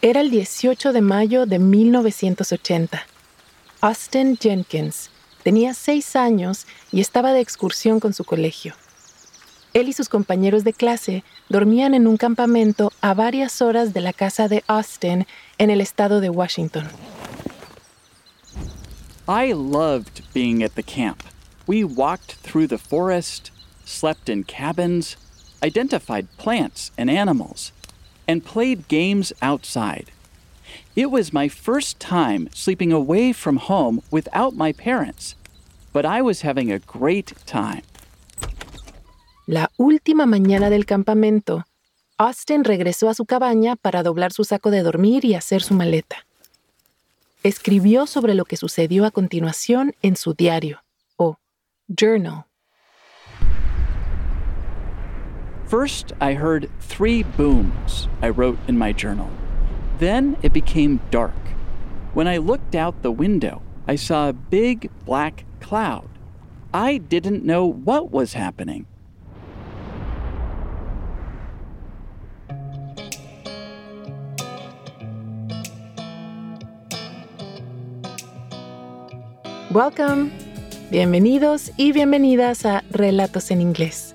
Era el 18 de mayo de 1980. Austin Jenkins tenía seis años y estaba de excursión con su colegio. Él y sus compañeros de clase dormían en un campamento a varias horas de la casa de Austin en el estado de Washington. I loved being at the camp. We walked through the forest, slept in cabins, identified plants and animals, and played games outside. It was my first time sleeping away from home without my parents, but I was having a great time. La última mañana del campamento, Austin regresó a su cabaña para doblar su saco de dormir y hacer su maleta. Escribió sobre lo que sucedió a continuación en su diario, o journal. First, I heard three booms, I wrote in my journal. Then it became dark. When I looked out the window, I saw a big black cloud. I didn't know what was happening. Welcome. Bienvenidos y bienvenidas a Relatos en Inglés,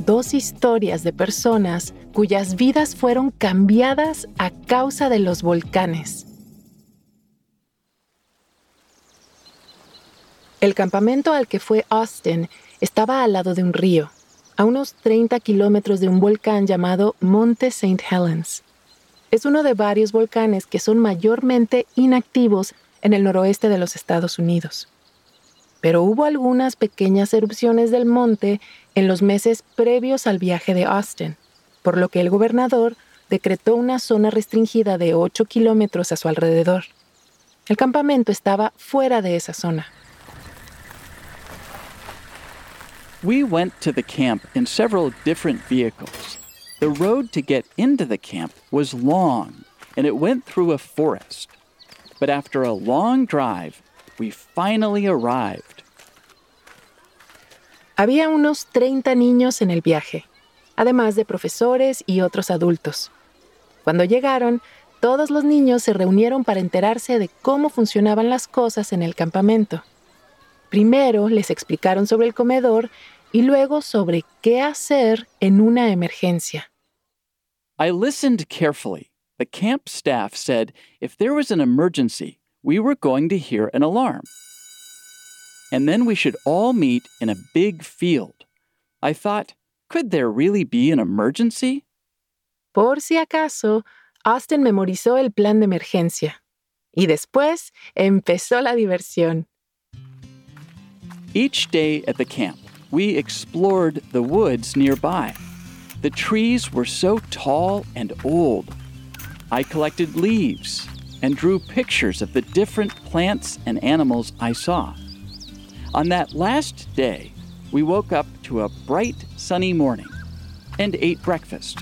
dos historias de personas cuyas vidas fueron cambiadas a causa de los volcanes. El campamento al que fue Austin estaba al lado de un río, a unos 30 kilómetros de un volcán llamado Monte St. Helens. Es uno de varios volcanes que son mayormente inactivos en el noroeste de los Estados Unidos pero hubo algunas pequeñas erupciones del monte en los meses previos al viaje de Austin, por lo que el gobernador decretó una zona restringida de 8 kilómetros a su alrededor. El campamento estaba fuera de esa zona. We went to the camp in several different vehicles. The road to get into the camp was long, and it went through a forest. But after a long drive, we finally arrived. Había unos 30 niños en el viaje, además de profesores y otros adultos. Cuando llegaron, todos los niños se reunieron para enterarse de cómo funcionaban las cosas en el campamento. Primero les explicaron sobre el comedor y luego sobre qué hacer en una emergencia. I listened carefully. The camp staff said if there was an emergency, we were going to hear an alarm. And then we should all meet in a big field. I thought, could there really be an emergency? Por si acaso, Austin memorizó el plan de emergencia. Y después empezó la diversión. Each day at the camp, we explored the woods nearby. The trees were so tall and old. I collected leaves and drew pictures of the different plants and animals I saw. On that last day, we woke up to a bright, sunny morning and ate breakfast.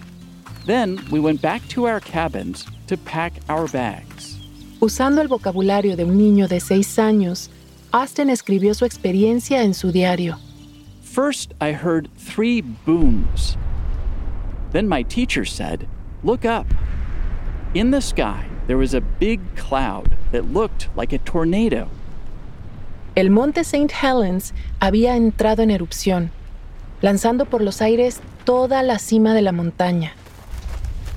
Then we went back to our cabins to pack our bags. Usando el vocabulario de un niño de seis años, Austin escribió su experiencia en su diario. First, I heard three booms. Then my teacher said, Look up. In the sky, there was a big cloud that looked like a tornado. El monte St. Helens había entrado en erupción, lanzando por los aires toda la cima de la montaña.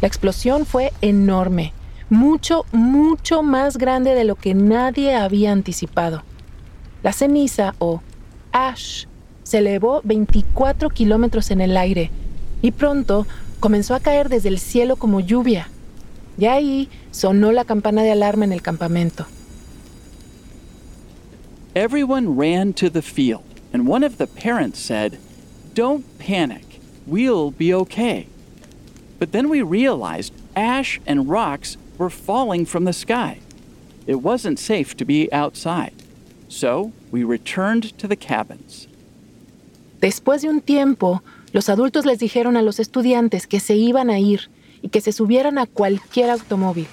La explosión fue enorme, mucho, mucho más grande de lo que nadie había anticipado. La ceniza, o ash, se elevó 24 kilómetros en el aire y pronto comenzó a caer desde el cielo como lluvia. Y ahí sonó la campana de alarma en el campamento. Everyone ran to the field, and one of the parents said, Don't panic, we'll be okay. But then we realized ash and rocks were falling from the sky. it wasn't safe to be outside. So we returned to the cabins. Después de un tiempo, los adultos les dijeron a los estudiantes que se iban a ir y que se subieran a cualquier automóvil.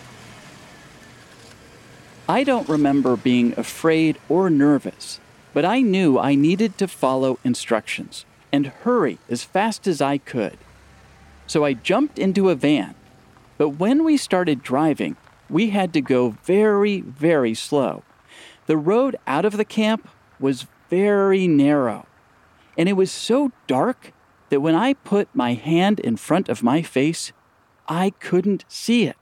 I don't remember being afraid or nervous, but I knew I needed to follow instructions and hurry as fast as I could. So I jumped into a van. But when we started driving, we had to go very, very slow. The road out of the camp was very narrow, and it was so dark that when I put my hand in front of my face, I couldn't see it.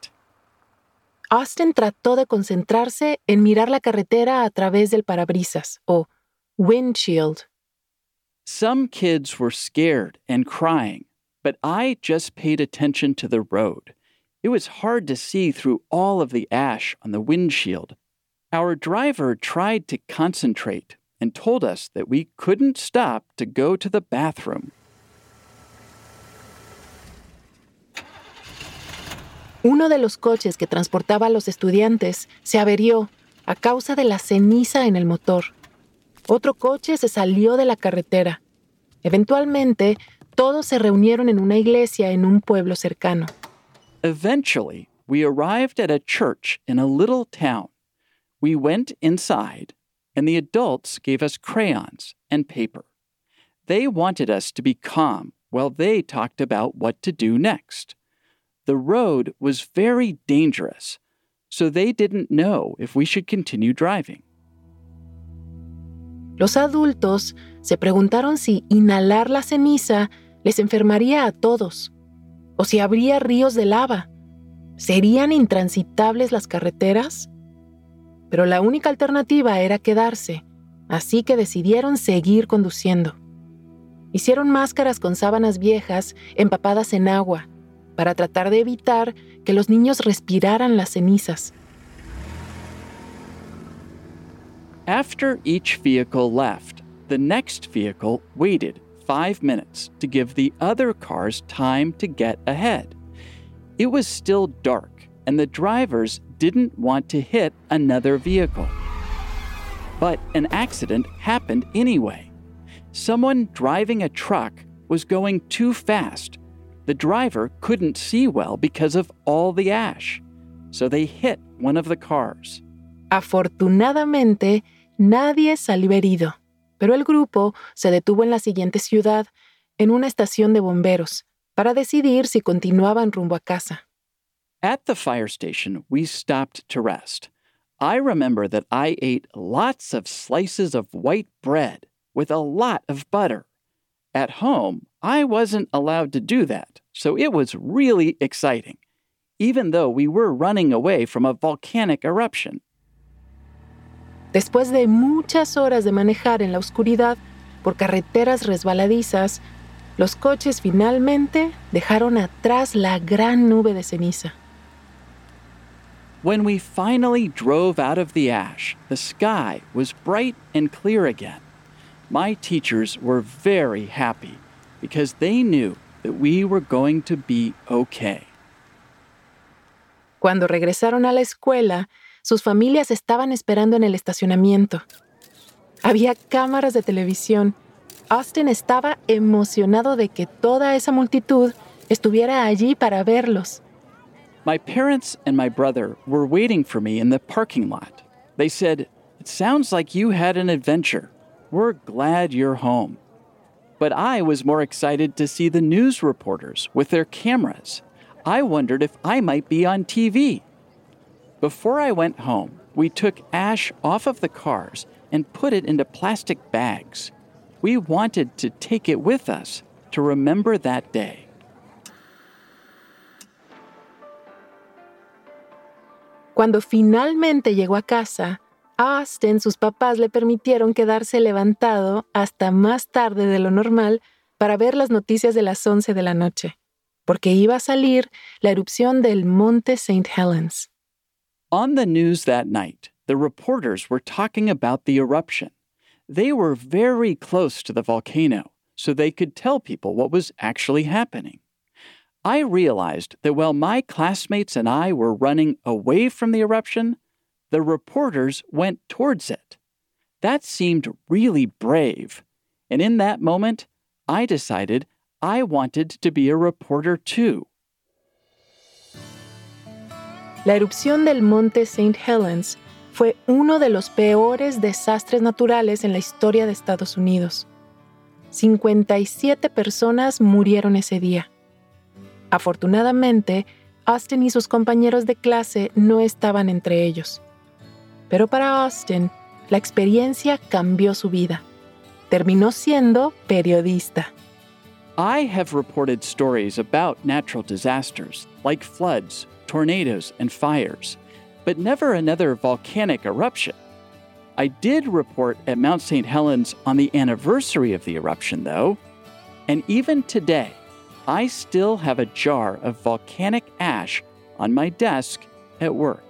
Austin trató de concentrarse en mirar la carretera a través del parabrisas o windshield. Some kids were scared and crying, but I just paid attention to the road. It was hard to see through all of the ash on the windshield. Our driver tried to concentrate and told us that we couldn't stop to go to the bathroom. Uno de los coches que transportaba a los estudiantes se averió a causa de la ceniza en el motor. Otro coche se salió de la carretera. Eventualmente, todos se reunieron en una iglesia en un pueblo cercano. Eventually, we arrived at a church in a little town. We went inside, and the adults gave us crayons and paper. They wanted us to be calm while they talked about what to do next. The road was very dangerous, so they didn't know if we should continue driving. Los adultos se preguntaron si inhalar la ceniza les enfermaría a todos, o si habría ríos de lava. ¿Serían intransitables las carreteras? Pero la única alternativa era quedarse, así que decidieron seguir conduciendo. Hicieron máscaras con sábanas viejas empapadas en agua para tratar de evitar que los niños respiraran las cenizas. After each vehicle left, the next vehicle waited five minutes to give the other cars time to get ahead. It was still dark, and the drivers didn't want to hit another vehicle. But an accident happened anyway. Someone driving a truck was going too fast. The driver couldn't see well because of all the ash, so they hit one of the cars. Afortunadamente, nadie salió herido, pero el grupo se detuvo en la siguiente ciudad, en una estación de bomberos, para decidir si continuaban rumbo a casa. At the fire station, we stopped to rest. I remember that I ate lots of slices of white bread with a lot of butter. At home, I wasn't allowed to do that, so it was really exciting, even though we were running away from a volcanic eruption. Después de muchas horas de manejar en la oscuridad por carreteras resbaladizas, los coches finalmente dejaron atrás la gran nube de ceniza. When we finally drove out of the ash, the sky was bright and clear again. My teachers were very happy because they knew that we were going to be okay. Cuando regresaron a la escuela, sus familias estaban esperando en el estacionamiento. Había cámaras de televisión. Austin estaba emocionado de que toda esa multitud estuviera allí para verlos. My parents and my brother were waiting for me in the parking lot. They said, It sounds like you had an adventure. We're glad you're home. But I was more excited to see the news reporters with their cameras. I wondered if I might be on TV. Before I went home, we took ash off of the cars and put it into plastic bags. We wanted to take it with us to remember that day. Cuando finalmente llegó a casa, Austin sus papás le permitieron quedarse levantado hasta más tarde de lo normal para ver las noticias de las 11 de la noche, porque iba a salir la erupción del Monte St. Helens. On the news that night, the reporters were talking about the eruption. They were very close to the volcano, so they could tell people what was actually happening. I realized that while my classmates and I were running away from the eruption, the reporters went towards it. That seemed really brave. And in that moment, I decided I wanted to be a reporter too. La erupción del monte St. Helens fue uno de los peores desastres naturales en la historia de Estados Unidos. 57 personas murieron ese día. Afortunadamente, Austin y sus compañeros de clase no estaban entre ellos. Pero para Austin, la experiencia cambió su vida. Terminó siendo periodista. I have reported stories about natural disasters like floods, tornadoes, and fires, but never another volcanic eruption. I did report at Mount St. Helens on the anniversary of the eruption, though, and even today, I still have a jar of volcanic ash on my desk at work.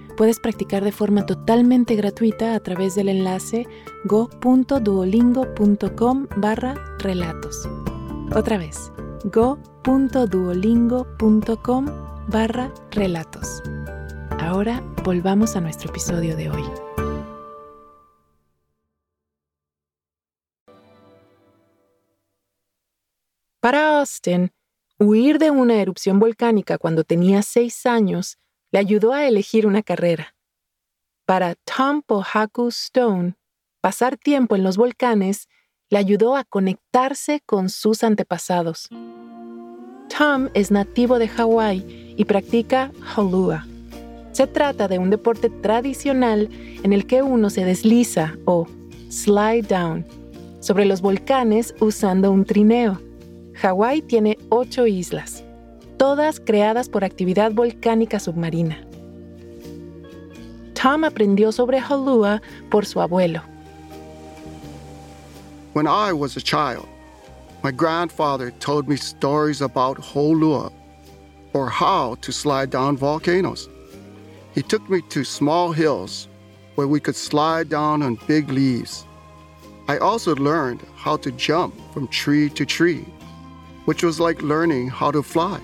puedes practicar de forma totalmente gratuita a través del enlace go.duolingo.com barra relatos. Otra vez, go.duolingo.com barra relatos. Ahora volvamos a nuestro episodio de hoy. Para Austin, huir de una erupción volcánica cuando tenía seis años le ayudó a elegir una carrera. Para Tom Pohaku Stone, pasar tiempo en los volcanes le ayudó a conectarse con sus antepasados. Tom es nativo de Hawái y practica Holua. Se trata de un deporte tradicional en el que uno se desliza o slide down sobre los volcanes usando un trineo. Hawái tiene ocho islas, todas creadas por actividad volcánica submarina. Tom aprendió sobre Holua por su abuelo. When I was a child, my grandfather told me stories about Holua or how to slide down volcanoes. He took me to small hills where we could slide down on big leaves. I also learned how to jump from tree to tree, which was like learning how to fly.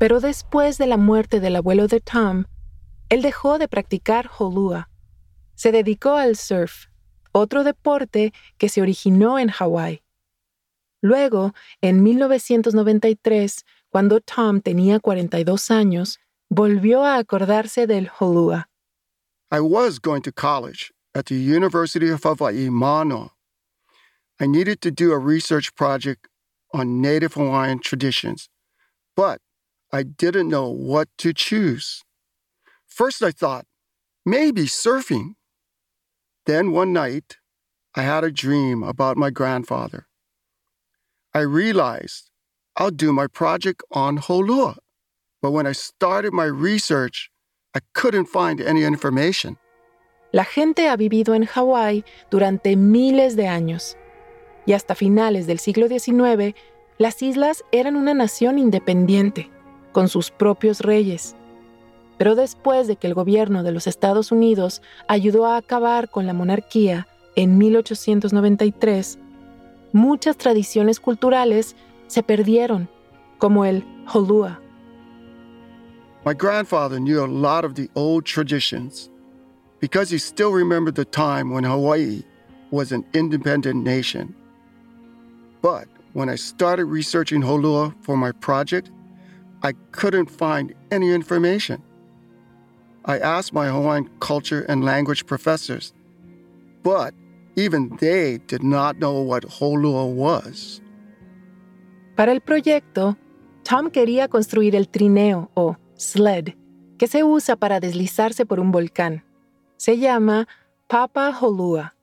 Pero después de la muerte del abuelo de Tom, él dejó de practicar Holua. Se dedicó al surf otro deporte que se originó en Hawái. Luego, en 1993, cuando Tom tenía 42 años, volvió a acordarse del Holua. I was going to college at the University of Hawaii, Mano. I needed to do a research project on Native Hawaiian traditions, but I didn't know what to choose. First, I thought, maybe surfing. Then one night, I had a dream about my grandfather. I realized I'll do my project on Holua. But when I started my research, I couldn't find any information. La gente ha vivido en Hawái durante miles de años. Y hasta finales del siglo XIX, las islas eran una nación independiente, con sus propios reyes. Pero después de que el gobierno de los Estados Unidos ayudó a acabar con la monarquía en 1893, muchas tradiciones culturales se perdieron, como el Holua. My grandfather knew a lot of the old traditions because he still remembered the time when Hawaii was an independent nation. But when I started researching Holua for my project, I couldn't find any information. I asked my Hawaiian culture and language professors, but even they did not know what Holua was. Para el proyecto, Tom quería construir el trineo o sled que se usa para deslizarse por un volcán. Se llama Papa Holua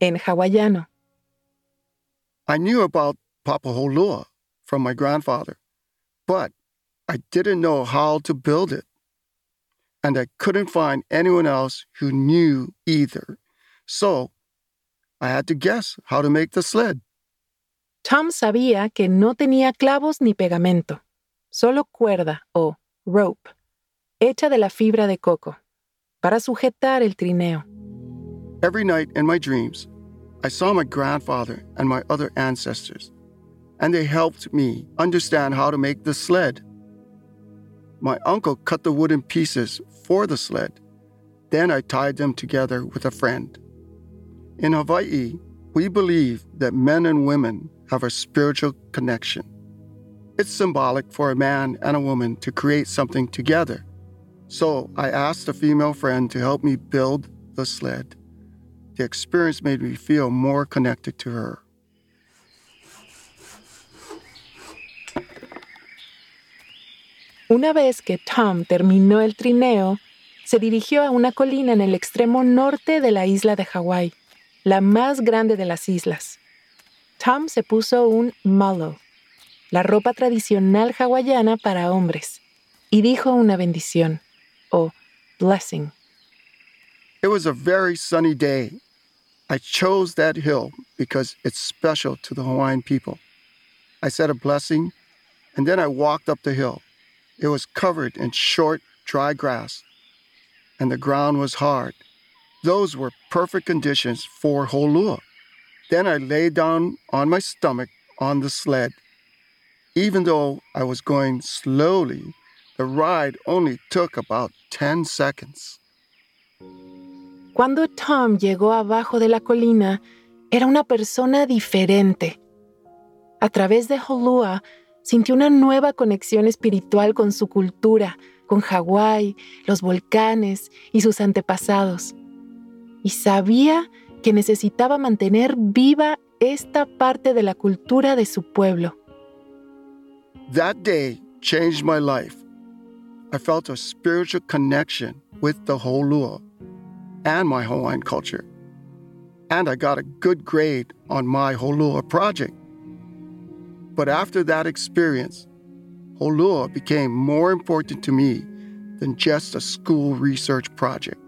en hawaiano. I knew about Papa Holua from my grandfather, but I didn't know how to build it. And I couldn't find anyone else who knew either. So I had to guess how to make the sled. Tom sabía que no tenía clavos ni pegamento, solo cuerda o rope, hecha de la fibra de coco, para sujetar el trineo. Every night in my dreams, I saw my grandfather and my other ancestors, and they helped me understand how to make the sled. My uncle cut the wooden pieces for the sled. Then I tied them together with a friend. In Hawaii, we believe that men and women have a spiritual connection. It's symbolic for a man and a woman to create something together. So I asked a female friend to help me build the sled. The experience made me feel more connected to her. Una vez que Tom terminó el trineo, se dirigió a una colina en el extremo norte de la isla de Hawái, la más grande de las islas. Tom se puso un malo, la ropa tradicional hawaiana para hombres, y dijo una bendición, o blessing. It was a very sunny day I chose that hill because it's special to the Hawaiian people. I said a blessing, and then I walked up the hill. It was covered in short, dry grass, and the ground was hard. Those were perfect conditions for holua. Then I lay down on my stomach on the sled. Even though I was going slowly, the ride only took about 10 seconds. Cuando Tom llegó abajo de la colina, era una persona diferente. A través de Holua, sintió una nueva conexión espiritual con su cultura, con Hawái, los volcanes y sus antepasados. Y sabía que necesitaba mantener viva esta parte de la cultura de su pueblo. That day changed my life. I felt a spiritual connection with the Holua and my Hawaiian culture. And I got a good grade on my Holua project. But after that experience, Holua became more important to me than just a school research project.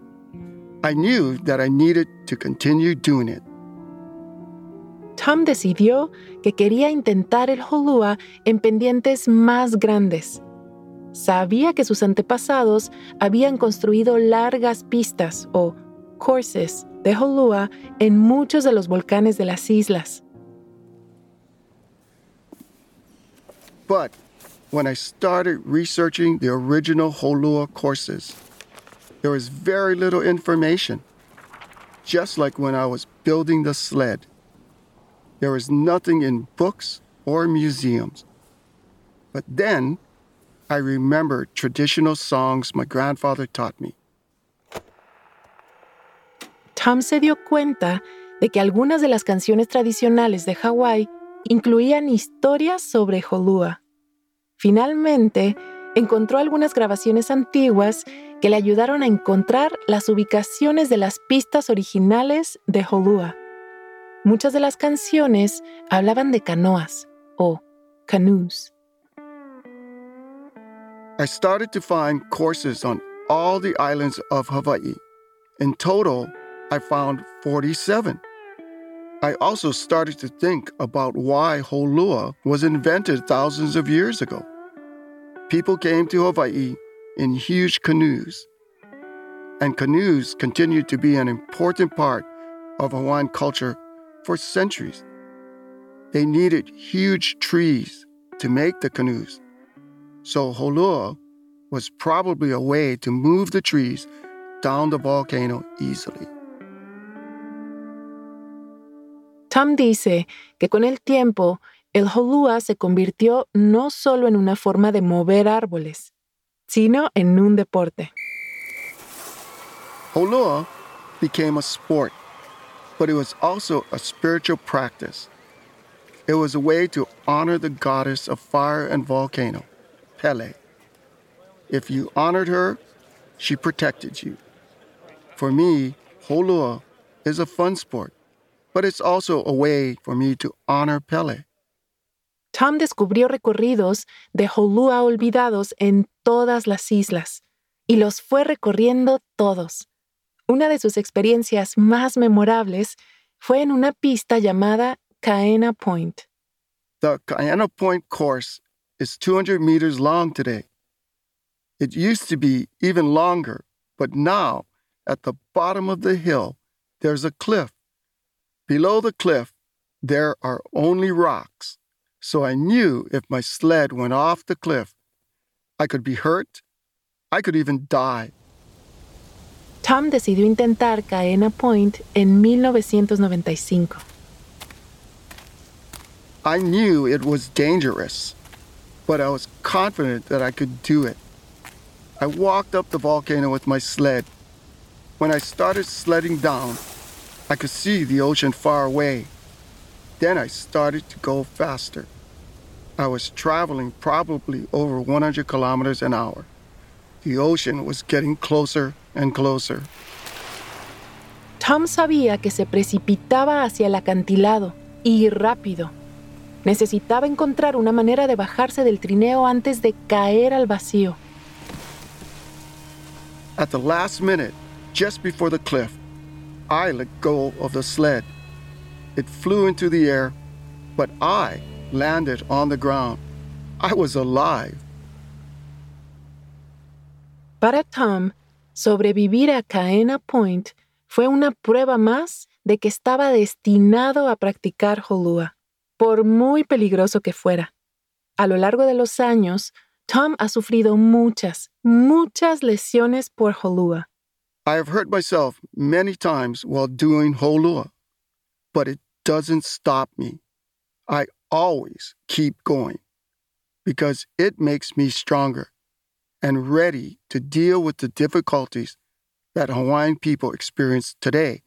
I knew that I needed to continue doing it. Tom decidió que quería intentar el Holua en pendientes más grandes. Sabía que sus antepasados habían construido largas pistas o courses de Holua en muchos de los volcanes de las islas. But when I started researching the original Holua courses, there was very little information. Just like when I was building the sled, there was nothing in books or museums. But then I remembered traditional songs my grandfather taught me. Tom se dio cuenta de que algunas de las canciones tradicionales de Hawái incluían historias sobre Holua. Finalmente, encontró algunas grabaciones antiguas que le ayudaron a encontrar las ubicaciones de las pistas originales de Holua. Muchas de las canciones hablaban de canoas o canoes. I started to find courses on all the islands of Hawaii. In total, I found 47. I also started to think about why Holua was invented thousands of years ago. People came to Hawaii in huge canoes, and canoes continued to be an important part of Hawaiian culture for centuries. They needed huge trees to make the canoes, so Holua was probably a way to move the trees down the volcano easily. Tom dice que con el tiempo el holua se convirtió no solo en una forma de mover árboles, sino en un deporte. Holua became a sport, but it was also a spiritual practice. It was a way to honor the goddess of fire and volcano, Pele. If you honored her, she protected you. For me, Holua is a fun sport but it's also a way for me to honor Pele. Tom descubrió recorridos de Holua olvidados en todas las islas y los fue recorriendo todos. Una de sus experiencias más memorables fue en una pista llamada Kaena Point. The Kaena Point course is 200 meters long today. It used to be even longer, but now, at the bottom of the hill, there's a cliff. Below the cliff, there are only rocks. So I knew if my sled went off the cliff, I could be hurt. I could even die. Tom decidió intentar Kaena Point en 1995. I knew it was dangerous, but I was confident that I could do it. I walked up the volcano with my sled. When I started sledding down, I could see the ocean far away. Then I started to go faster. I was traveling probably over 100 kilometers an hour. The ocean was getting closer and closer. Tom sabía que se precipitaba hacia el acantilado y rápido. Necesitaba encontrar una manera de bajarse del trineo antes de caer al vacío. At the last minute, just before the cliff, I let go of the sled. It flew into the air, but I landed on the ground. I was alive. Para Tom, sobrevivir a Kaena Point fue una prueba más de que estaba destinado a practicar Holua, por muy peligroso que fuera. A lo largo de los años, Tom ha sufrido muchas, muchas lesiones por Holua. I have hurt myself many times while doing Holua, but it doesn't stop me. I always keep going because it makes me stronger and ready to deal with the difficulties that Hawaiian people experience today.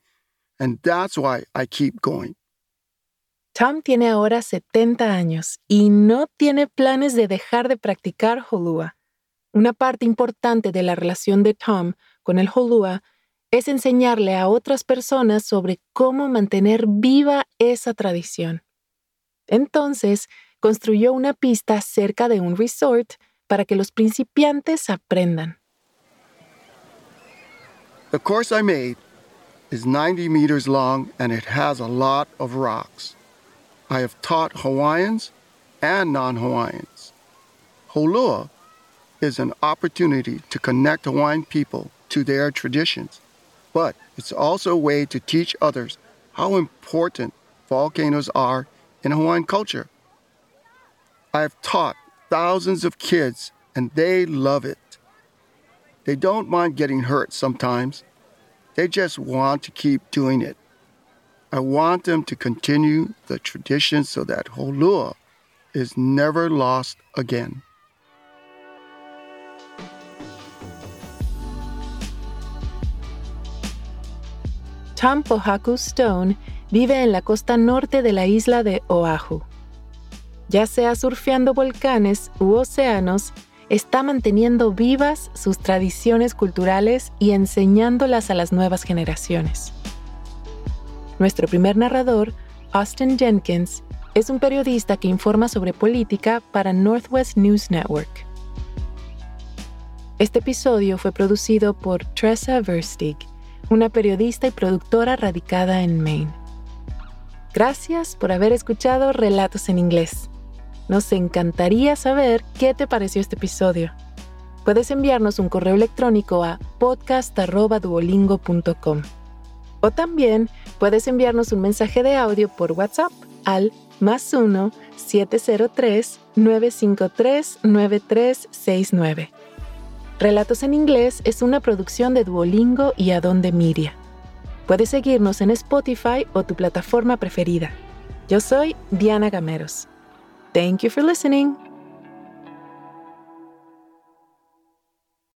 And that's why I keep going. Tom tiene ahora 70 años y no tiene planes de dejar de practicar Holua. Una parte importante de la relación de Tom con el Holua es enseñarle a otras personas sobre cómo mantener viva esa tradición. Entonces, construyó una pista cerca de un resort para que los principiantes aprendan. The course I made is 90 meters long and it has a lot of rocks. I have taught Hawaiians and non Hawaiians. Holua is an opportunity to connect Hawaiian people to their traditions, but it's also a way to teach others how important volcanoes are in Hawaiian culture. I have taught thousands of kids and they love it. They don't mind getting hurt sometimes, they just want to keep doing it. I want them to continue the tradition so that Holua is never lost again. Tom Pohaku Stone vive en la costa norte de la isla de Oahu. Ya sea surfeando volcanes u océanos, está manteniendo vivas sus tradiciones culturales y enseñándolas a las nuevas generaciones. Nuestro primer narrador, Austin Jenkins, es un periodista que informa sobre política para Northwest News Network. Este episodio fue producido por Tressa Verstig, una periodista y productora radicada en Maine. Gracias por haber escuchado Relatos en Inglés. Nos encantaría saber qué te pareció este episodio. Puedes enviarnos un correo electrónico a podcast.duolingo.com. O también puedes enviarnos un mensaje de audio por WhatsApp al más 1-703-953-9369. Relatos en Inglés es una producción de Duolingo y Adonde Miria. Puedes seguirnos en Spotify o tu plataforma preferida. Yo soy Diana Gameros. Thank you for listening.